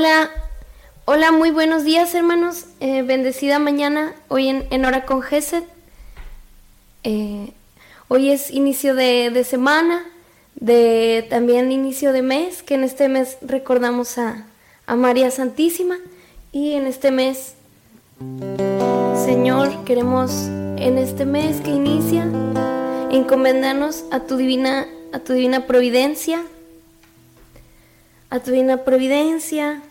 Hola, hola, muy buenos días hermanos, eh, bendecida mañana, hoy en, Hora con Gesed. Eh, hoy es inicio de, semana, de también inicio de mes, que en este mes recordamos a, a María Santísima y en este mes, Señor, queremos en este mes que inicia encomendarnos a tu divina, a tu divina providencia, a tu divina providencia.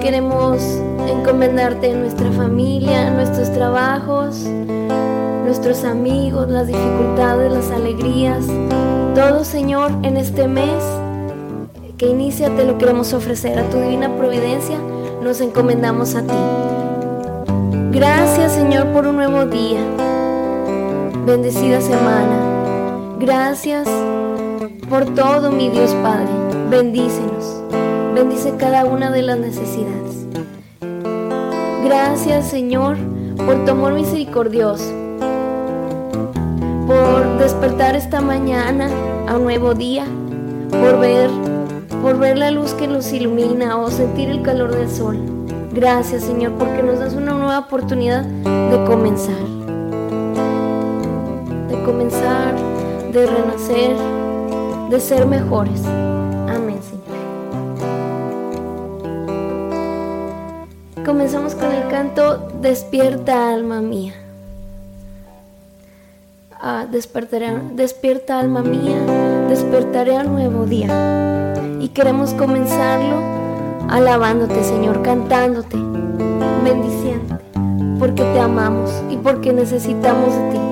Queremos encomendarte nuestra familia, nuestros trabajos, nuestros amigos, las dificultades, las alegrías. Todo, Señor, en este mes que inicia te lo queremos ofrecer. A tu divina providencia nos encomendamos a ti. Gracias, Señor, por un nuevo día. Bendecida semana. Gracias por todo, mi Dios Padre. Bendícenos. Bendice cada una de las necesidades. Gracias, Señor, por tu amor misericordioso. Por despertar esta mañana a un nuevo día. Por ver, por ver la luz que nos ilumina o sentir el calor del sol. Gracias, Señor, porque nos das una nueva oportunidad de comenzar. De comenzar, de renacer de ser mejores. Comenzamos con el canto Despierta alma mía. Ah, despertaré, despierta alma mía, despertaré al nuevo día. Y queremos comenzarlo alabándote, Señor, cantándote, bendiciéndote, porque te amamos y porque necesitamos de ti.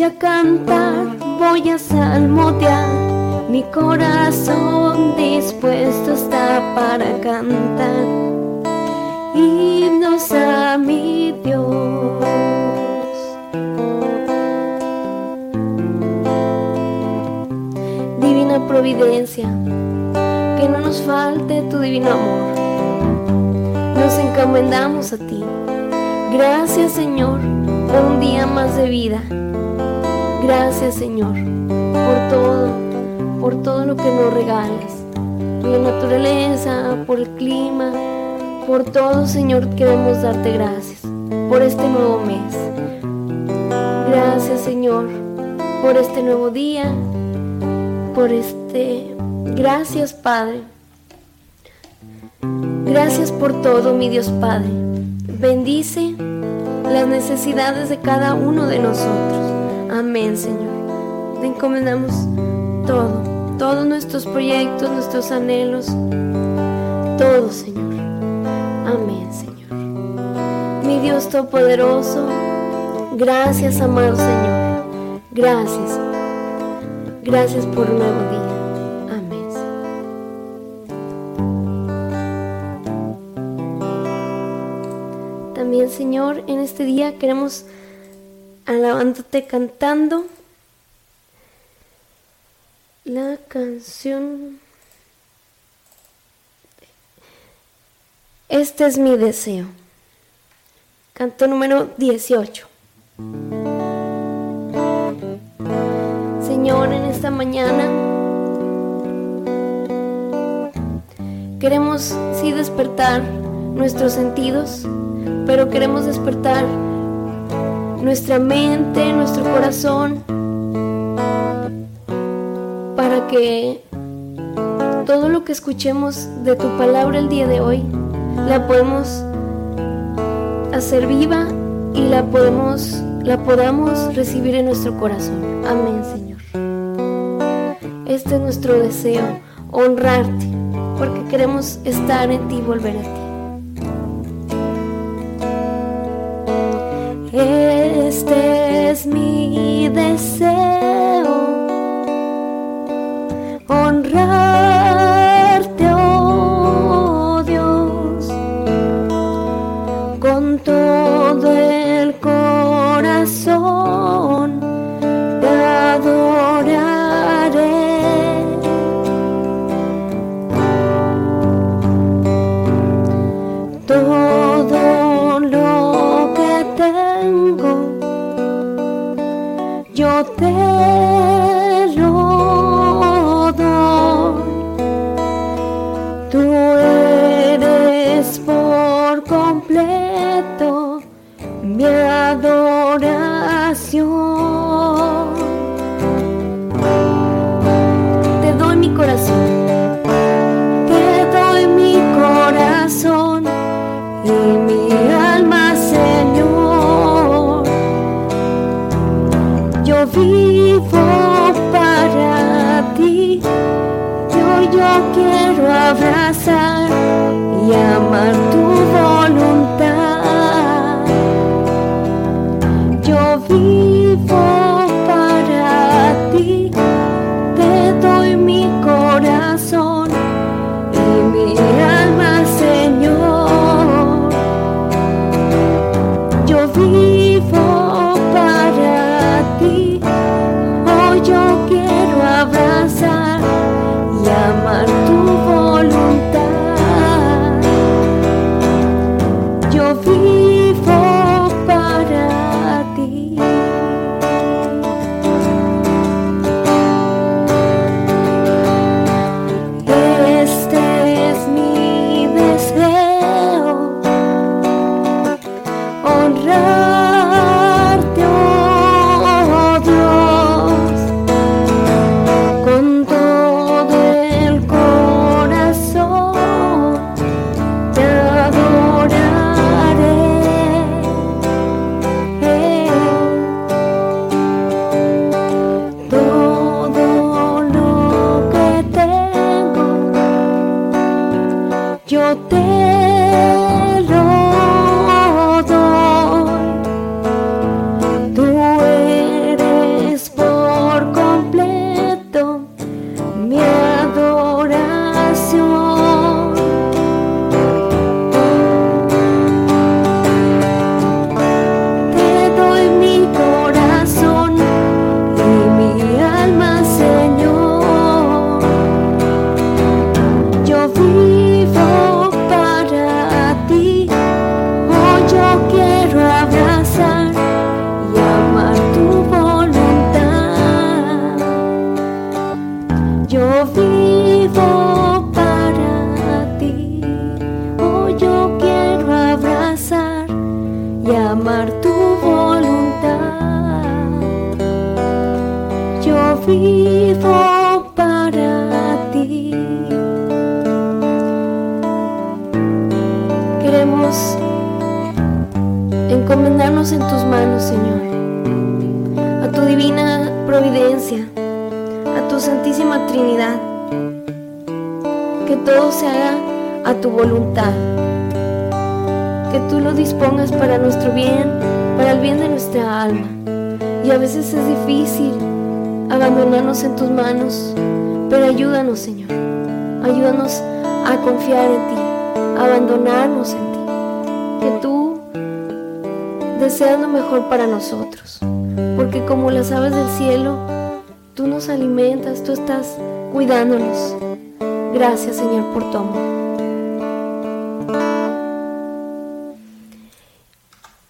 voy a cantar, voy a salmotear. Mi corazón dispuesto está para cantar himnos a mi Dios. Divina providencia, que no nos falte tu divino amor. Nos encomendamos a ti. Gracias Señor por un día más de vida Gracias Señor por todo, por todo lo que nos regalas, por la naturaleza, por el clima, por todo Señor queremos darte gracias por este nuevo mes. Gracias Señor por este nuevo día, por este... Gracias Padre. Gracias por todo, mi Dios Padre. Bendice las necesidades de cada uno de nosotros. Amén, Señor. Te encomendamos todo, todos nuestros proyectos, nuestros anhelos, todo, Señor. Amén, Señor. Mi Dios Todopoderoso, gracias, amado Señor. Gracias. Gracias por un nuevo día. Señor, en este día queremos alabándote cantando la canción Este es mi deseo. Canto número 18. Señor, en esta mañana queremos sí despertar nuestros sentidos, pero queremos despertar nuestra mente, nuestro corazón, para que todo lo que escuchemos de tu palabra el día de hoy la podemos hacer viva y la la podamos recibir en nuestro corazón. Amén, Señor. Este es nuestro deseo, honrarte, porque queremos estar en ti y volver a ti. Este es mi deseo, A veces es difícil abandonarnos en tus manos, pero ayúdanos, Señor. Ayúdanos a confiar en ti, a abandonarnos en ti, que tú deseas lo mejor para nosotros, porque como las aves del cielo, Tú nos alimentas, tú estás cuidándonos. Gracias Señor por tu amor.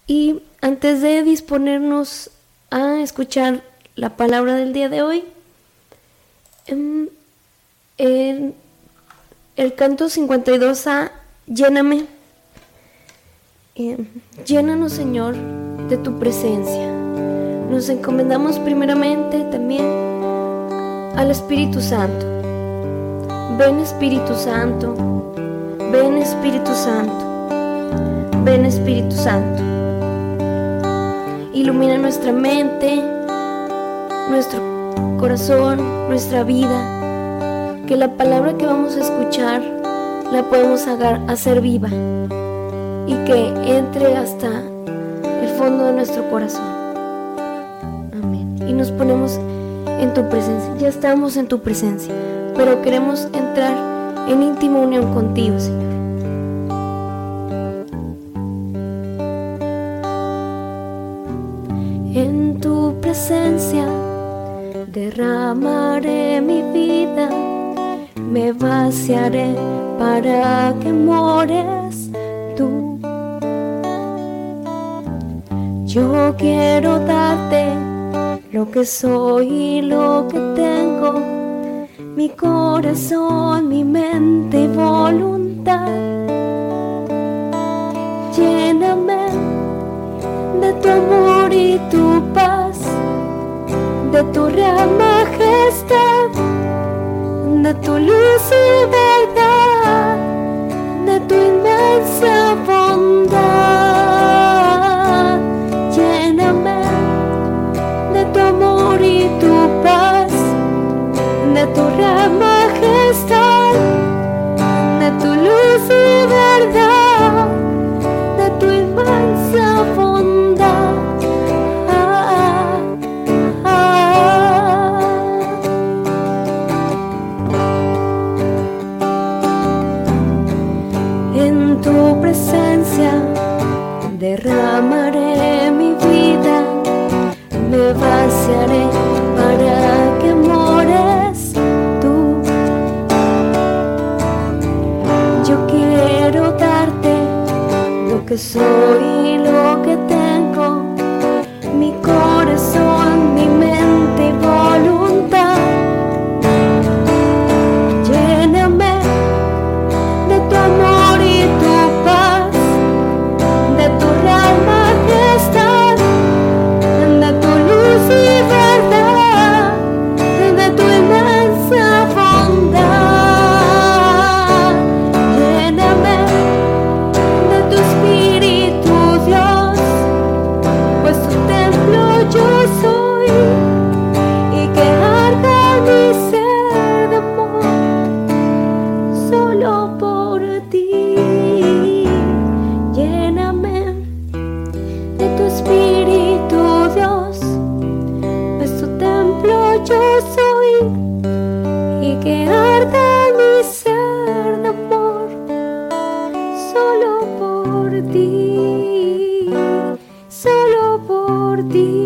Y antes de disponernos a escuchar la palabra del día de hoy, em, en el canto 52a, lléname, em, llénanos Señor de tu presencia. Nos encomendamos primeramente también al Espíritu Santo. Ven Espíritu Santo, ven Espíritu Santo, ven Espíritu Santo. Ilumina nuestra mente, nuestro corazón, nuestra vida, que la palabra que vamos a escuchar la podemos hacer viva y que entre hasta el fondo de nuestro corazón. Amén. Y nos ponemos en tu presencia. Ya estamos en tu presencia, pero queremos entrar en íntima unión contigo, Señor. Derramaré mi vida, me vaciaré para que mores tú. Yo quiero darte lo que soy y lo que tengo, mi corazón, mi mente y voluntad. Lléname de tu amor y majestad, de tu luz y verdad, de tu soy lo por ti.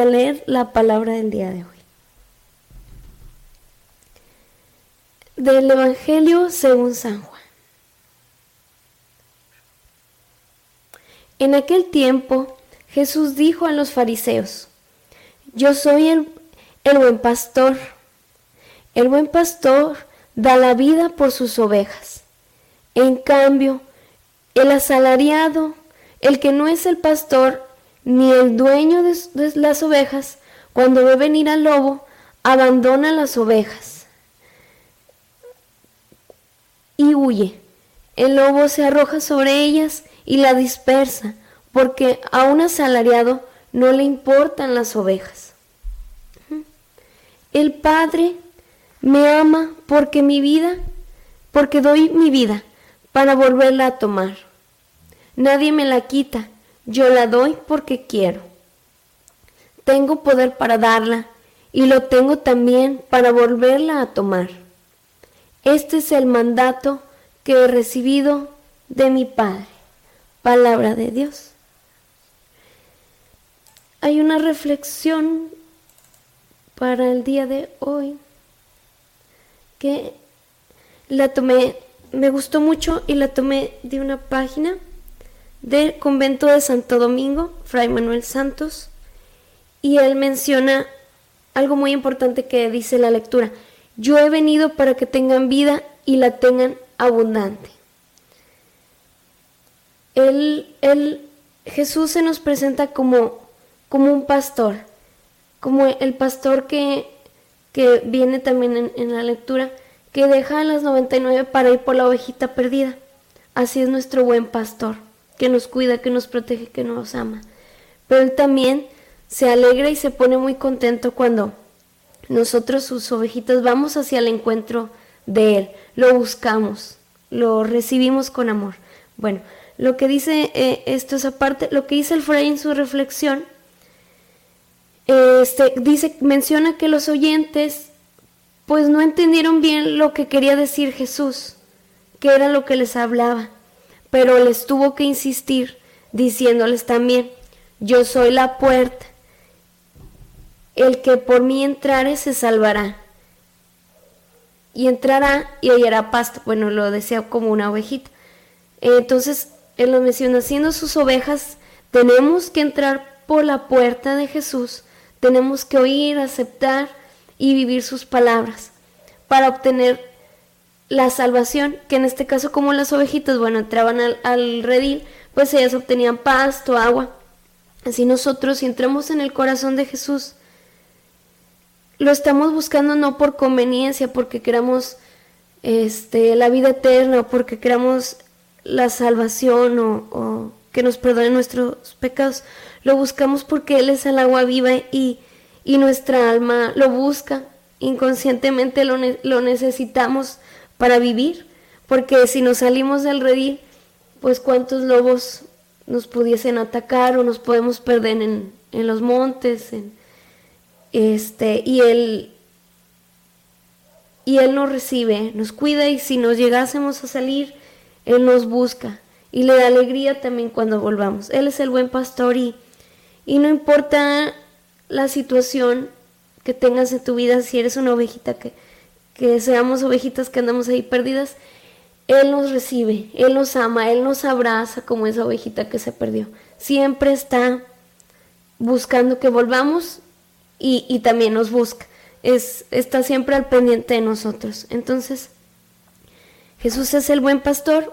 A leer la palabra del día de hoy. Del Evangelio según San Juan. En aquel tiempo Jesús dijo a los fariseos, Yo soy el, buen pastor. El buen pastor da la vida por sus ovejas. En cambio, el asalariado, el que no es el pastor ni el dueño de, las ovejas, cuando ve venir al lobo, abandona las ovejas y huye. El lobo se arroja sobre ellas y la dispersa, porque a un asalariado no le importan las ovejas. El Padre me ama porque mi vida, porque doy mi vida para volverla a tomar. Nadie me la quita, yo la doy porque quiero. Tengo poder para darla y lo tengo también para volverla a tomar. Este es el mandato que he recibido de mi Padre. Palabra de Dios. Hay una reflexión para el día de hoy que la tomé, me gustó mucho y la tomé de una página del convento de Santo Domingo, Fray Manuel Santos, y él menciona algo muy importante que dice la lectura. Yo he venido para que tengan vida y la tengan abundante. El Jesús se nos presenta como, como un pastor, como el pastor que, que viene también en, en, la lectura, que deja a las 99 para ir por la ovejita perdida. Así es nuestro buen pastor, que nos cuida, que nos protege, que nos ama. Pero Él también se alegra y se pone muy contento cuando nosotros, sus ovejitas, vamos hacia el encuentro de Él, lo buscamos, lo recibimos con amor. Bueno, lo que dice eh, esto es aparte, lo que dice el Fray en su reflexión, este, dice, menciona que los oyentes pues no entendieron bien lo que quería decir Jesús, que era lo que les hablaba, pero les tuvo que insistir diciéndoles también, yo soy la puerta, el que por mí entrare se salvará. Y entrará y hallará pasto. Bueno, lo decía como una ovejita. Entonces, él lo menciona, siendo sus ovejas, tenemos que entrar por la puerta de Jesús, tenemos que oír, aceptar y vivir sus palabras para obtener la salvación, que en este caso como las ovejitas, bueno, entraban al, redil, pues ellas obtenían pasto, agua. Así nosotros, si entramos en el corazón de Jesús, lo estamos buscando no por conveniencia, porque queramos este, la vida eterna, o porque queramos la salvación o, que nos perdone nuestros pecados. Lo buscamos porque Él es el agua viva y, y nuestra alma lo busca. Inconscientemente lo, lo, necesitamos para vivir. Porque si nos salimos del redil, pues cuántos lobos nos pudiesen atacar o nos podemos perder en, en los montes. En, este, y Él y Él nos recibe, nos cuida y si nos llegásemos a salir, él nos busca y le da alegría también cuando volvamos. Él es el buen pastor y, y no importa la situación que tengas en tu vida, si eres una ovejita, que, que seamos ovejitas que andamos ahí perdidas, Él nos recibe, Él nos ama, Él nos abraza como esa ovejita que se perdió. Siempre está buscando que volvamos y, y también nos busca. Es, está siempre al pendiente de nosotros. Entonces, Jesús es el buen pastor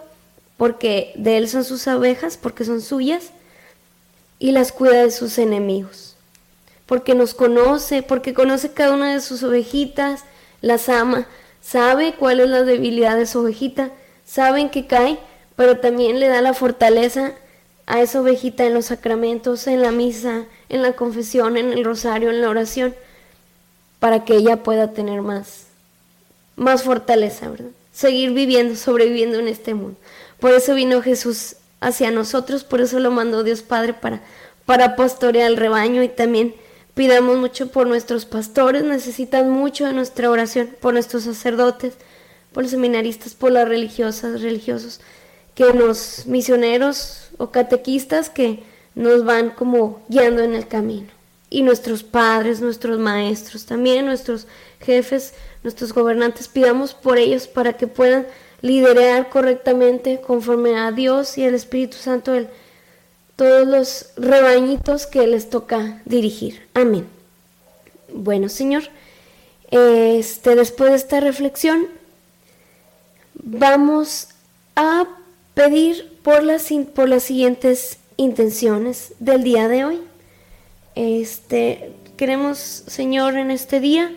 porque de él son sus abejas, porque son suyas, y las cuida de sus enemigos. Porque nos conoce, porque conoce cada una de sus ovejitas, las ama, sabe cuál es la debilidad de su ovejita, sabe en qué cae, pero también le da la fortaleza a esa ovejita en los sacramentos, en la misa, en la confesión, en el rosario, en la oración, para que ella pueda tener más, más fortaleza, ¿verdad? seguir viviendo, sobreviviendo en este mundo. Por eso vino Jesús hacia nosotros, por eso lo mandó Dios Padre para, para pastorear el rebaño y también Pidamos mucho por nuestros pastores, necesitan mucho de nuestra oración, por nuestros sacerdotes, por los seminaristas, por las religiosas, religiosos, que los misioneros o catequistas que nos van como guiando en el camino. Y nuestros padres, nuestros maestros, también nuestros jefes, nuestros gobernantes, pidamos por ellos para que puedan liderar correctamente conforme a Dios y al Espíritu Santo el, todos los rebañitos que les toca dirigir. Amén. Bueno, Señor, este, después de esta reflexión, vamos a pedir por las, por las siguientes intenciones del día de hoy. Este, queremos, Señor, en este día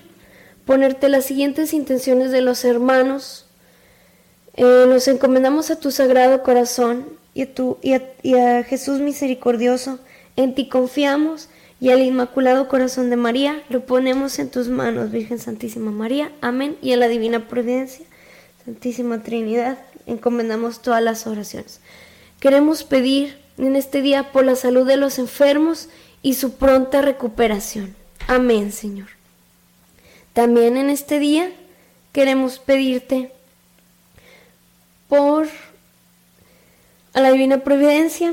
ponerte las siguientes intenciones de los hermanos. Eh, nos encomendamos a tu sagrado corazón y a, Jesús misericordioso. En ti confiamos y al Inmaculado Corazón de María lo ponemos en tus manos, Virgen Santísima María. Amén. Y a la Divina Providencia, Santísima Trinidad, encomendamos todas las oraciones. Queremos pedir en este día por la salud de los enfermos y su pronta recuperación. Amén, Señor. También en este día queremos pedirte por a la divina providencia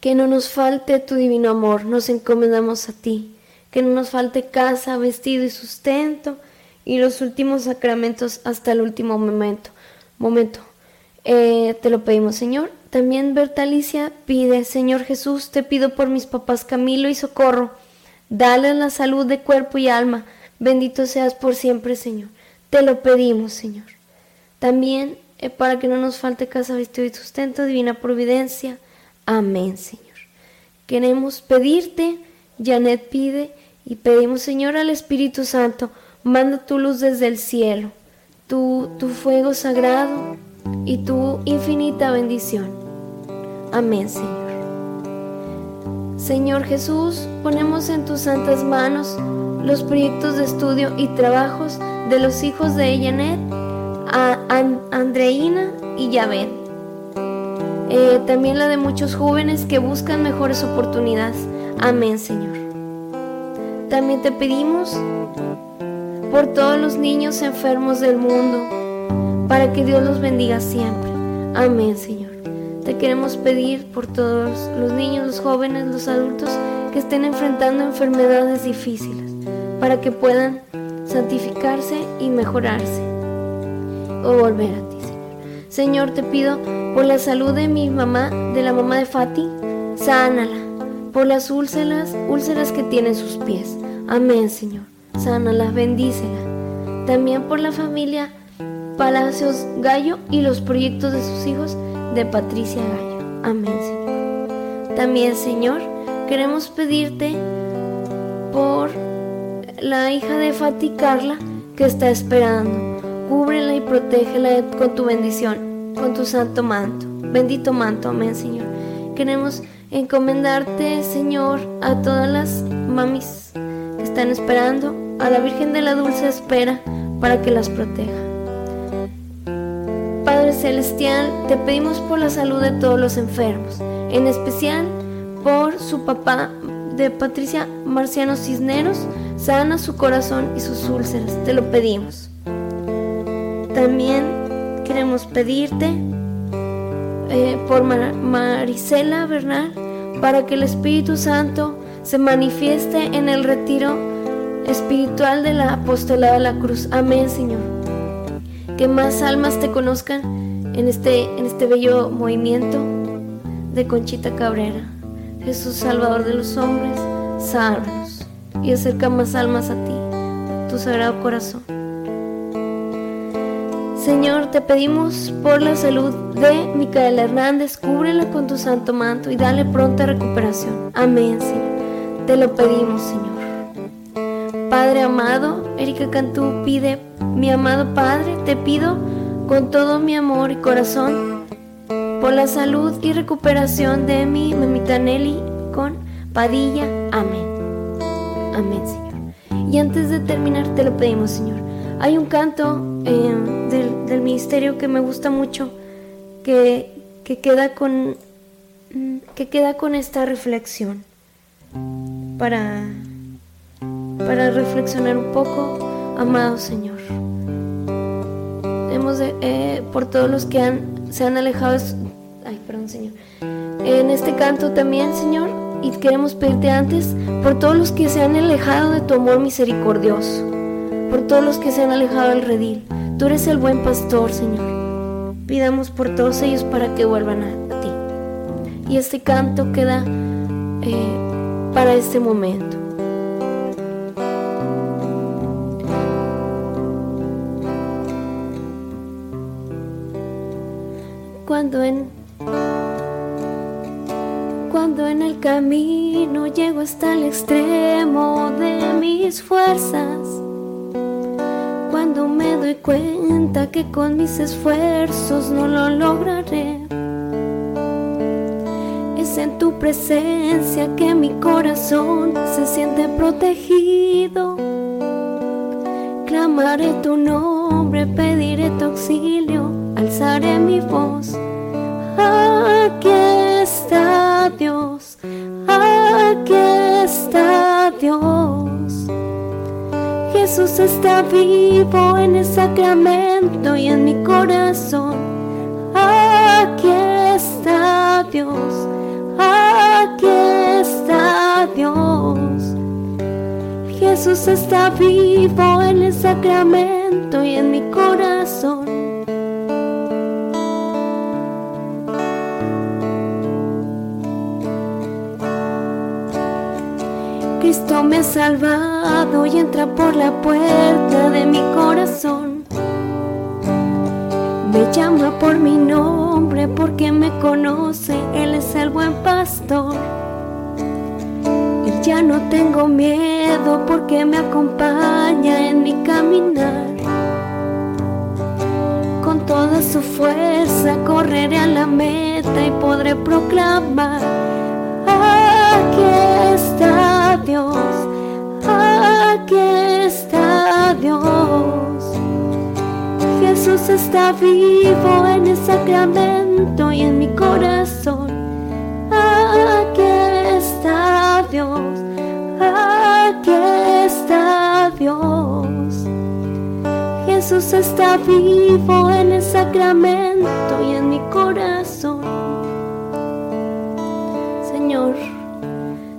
que no nos falte tu divino amor, nos encomendamos a ti, que no nos falte casa, vestido y sustento y los últimos sacramentos hasta el último momento. Momento. Eh, te lo pedimos, Señor. También Bertalicia pide, Señor Jesús, te pido por mis papás Camilo y Socorro, dale la salud de cuerpo y alma. Bendito seas por siempre, Señor. Te lo pedimos, Señor. También para que no nos falte casa, vestido y sustento, divina providencia. Amén, Señor. Queremos pedirte, Janet pide, y pedimos, Señor, al Espíritu Santo, manda tu luz desde el cielo, tu, tu fuego sagrado y tu infinita bendición. Amén, Señor. Señor Jesús, ponemos en tus santas manos los proyectos de estudio y trabajos de los hijos de Janet, a Andreina y Yabet. Eh, también la de muchos jóvenes que buscan mejores oportunidades. Amén, Señor. También te pedimos por todos los niños enfermos del mundo, para que Dios los bendiga siempre. Amén, Señor. Te queremos pedir por todos los niños, los jóvenes, los adultos que estén enfrentando enfermedades difíciles, para que puedan santificarse y mejorarse volver a ti, Señor. Señor, te pido por la salud de mi mamá, de la mamá de Fati, sánala. Por las úlceras, úlceras que tiene en sus pies. Amén, Señor. Sánala, bendícela. También por la familia Palacios Gallo y los proyectos de sus hijos de Patricia Gallo. Amén, Señor. También, Señor, queremos pedirte por la hija de Fati Carla que está esperando. Cúbrela y protégela con tu bendición, con tu santo manto. Bendito manto, amén, Señor. Queremos encomendarte, Señor, a todas las mamis que están esperando, a la Virgen de la Dulce Espera, para que las proteja. Padre Celestial, te pedimos por la salud de todos los enfermos, en especial por su papá de Patricia Marciano Cisneros, sana su corazón y sus úlceras, te lo pedimos. También queremos pedirte eh, por Marisela Bernal para que el Espíritu Santo se manifieste en el retiro espiritual de la apostolada de la cruz. Amén, Señor que más almas te conozcan en este, en este bello movimiento de Conchita Cabrera. Jesús Salvador de los hombres, sálvanos y acerca más almas a ti, tu sagrado corazón. Señor, te pedimos por la salud de Micaela Hernández, cúbrela con tu santo manto y dale pronta recuperación. Amén, Señor. Te lo pedimos, Señor. Padre amado, Erika Cantú pide, mi amado Padre, te pido con todo mi amor y corazón por la salud y recuperación de mi mamita Nelly con Padilla. Amén. Amén, Señor. Y antes de terminar, te lo pedimos, Señor. Hay un canto eh, del, ministerio que me gusta mucho, que, que, queda con, que queda con esta reflexión para para reflexionar un poco, amado Señor. Eh, por todos los que han, se han alejado, ay, perdón Señor, en este canto también, Señor, y queremos pedirte antes por todos los que se han alejado de tu amor misericordioso, por todos los que se han alejado del redil. Tú eres el buen pastor, Señor. Pidamos por todos ellos para que vuelvan a, ti. Y este canto queda eh, para este momento. Cuando en cuando en el camino llego hasta el extremo de mis fuerzas, doy cuenta que con mis esfuerzos no lo lograré, es en tu presencia que mi corazón se siente protegido. Clamaré tu nombre, pediré tu auxilio, alzaré mi voz. Aquí está Dios, Jesús está vivo en el sacramento y en mi corazón. Aquí está Dios, aquí está Dios. Jesús está vivo en el sacramento y en mi corazón. Cristo me ha salvado y entra por la puerta de mi corazón. Me llama por mi nombre porque me conoce, Él es el buen pastor. Y ya no tengo miedo porque me acompaña en mi caminar. Con toda su fuerza correré a la meta y podré proclamar, aquí está Dios, aquí está Dios. Jesús está vivo en el sacramento y en mi corazón. Aquí está Dios, aquí está Dios. Jesús está vivo en el sacramento y en mi corazón.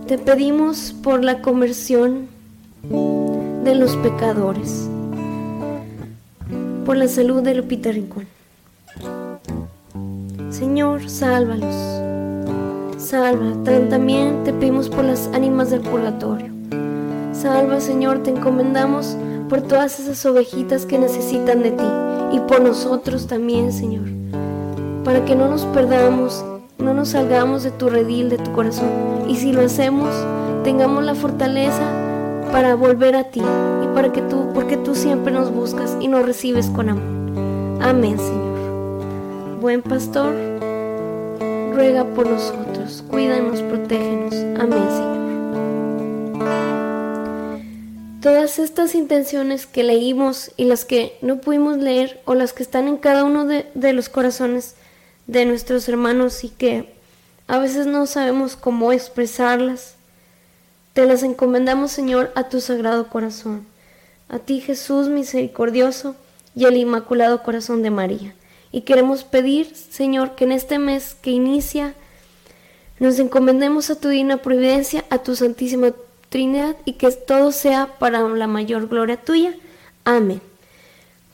Te pedimos por la conversión de los pecadores, por la salud de Lupita Rincón. Señor, sálvalos. Salva. También te pedimos por las ánimas del purgatorio. Salva, Señor, te encomendamos por todas esas ovejitas que necesitan de ti y por nosotros también, Señor, para que no nos perdamos no nos salgamos de tu redil, de tu corazón. Y si lo hacemos, tengamos la fortaleza para volver a ti y para que tú, porque tú siempre nos buscas y nos recibes con amor. Amén, Señor. Buen pastor, ruega por nosotros, cuídanos, protégenos. Amén, Señor. Todas estas intenciones que leímos y las que no pudimos leer o las que están en cada uno de, de los corazones, de nuestros hermanos y que a veces no sabemos cómo expresarlas. Te las encomendamos, Señor, a tu sagrado corazón, a ti Jesús misericordioso y al Inmaculado Corazón de María. Y queremos pedir, Señor, que en este mes que inicia nos encomendemos a tu divina providencia, a tu Santísima Trinidad y que todo sea para la mayor gloria tuya. Amén.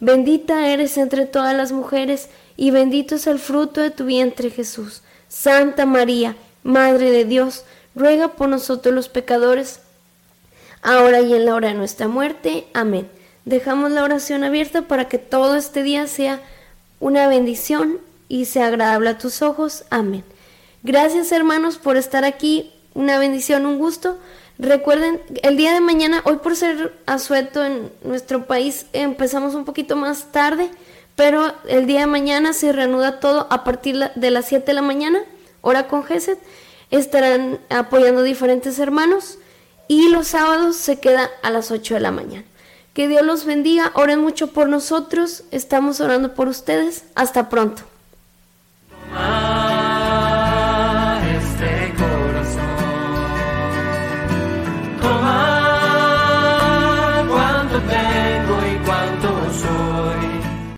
Bendita eres entre todas las mujeres, y bendito es el fruto de tu vientre Jesús. Santa María, Madre de Dios, ruega por nosotros los pecadores, ahora y en la hora de nuestra muerte. Amén. Dejamos la oración abierta para que todo este día sea una bendición y sea agradable a tus ojos. Amén. Gracias hermanos por estar aquí. Una bendición, un gusto. Recuerden, el día de mañana, hoy por ser asueto en nuestro país, empezamos un poquito más tarde, pero el día de mañana se reanuda todo a partir de las 7 de la mañana, hora con GESET. Estarán apoyando diferentes hermanos y los sábados se queda a las 8 de la mañana. Que Dios los bendiga, oren mucho por nosotros, estamos orando por ustedes. Hasta pronto.